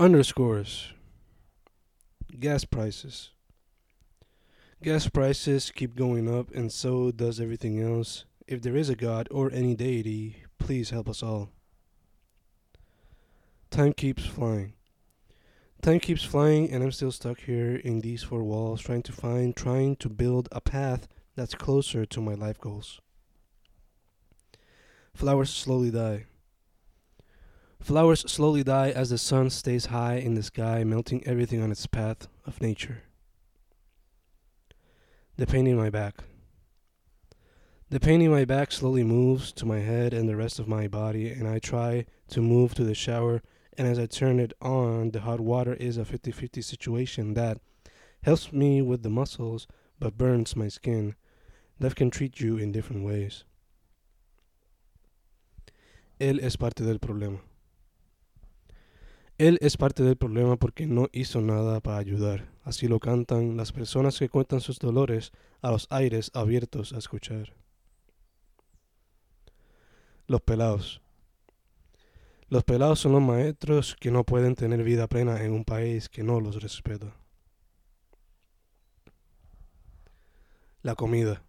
Underscores. Gas prices. Gas prices keep going up, and so does everything else. If there is a God or any deity, please help us all. Time keeps flying. Time keeps flying, and I'm still stuck here in these four walls, trying to find, trying to build a path that's closer to my life goals. Flowers slowly die. Flowers slowly die as the sun stays high in the sky, melting everything on its path of nature. The pain in my back. The pain in my back slowly moves to my head and the rest of my body, and I try to move to the shower. And as I turn it on, the hot water is a 50 50 situation that helps me with the muscles but burns my skin. Life can treat you in different ways. Él es parte del problema. Él es parte del problema porque no hizo nada para ayudar. Así lo cantan las personas que cuentan sus dolores a los aires abiertos a escuchar. Los pelados. Los pelados son los maestros que no pueden tener vida plena en un país que no los respeta. La comida.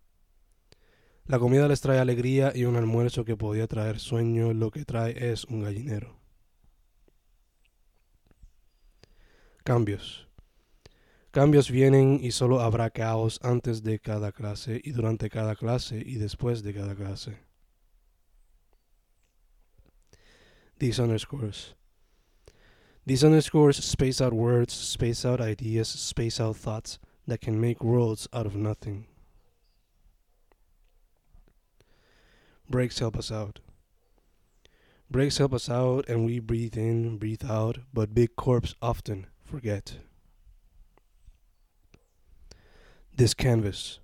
La comida les trae alegría y un almuerzo que podía traer sueño, lo que trae es un gallinero. Cambios. Cambios vienen y solo habrá caos antes de cada clase y durante cada clase y después de cada clase. These underscores. These underscores space out words, space out ideas, space out thoughts that can make worlds out of nothing. Breaks help us out. Breaks help us out and we breathe in, breathe out, but big corps often forget. This canvas.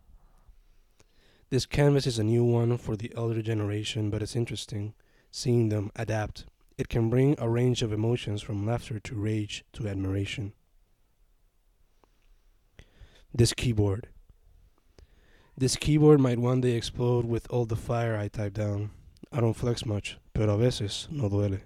This canvas is a new one for the elder generation, but it's interesting seeing them adapt. It can bring a range of emotions from laughter to rage to admiration. This keyboard. This keyboard might one day explode with all the fire I type down. I don't flex much, pero a veces no duele.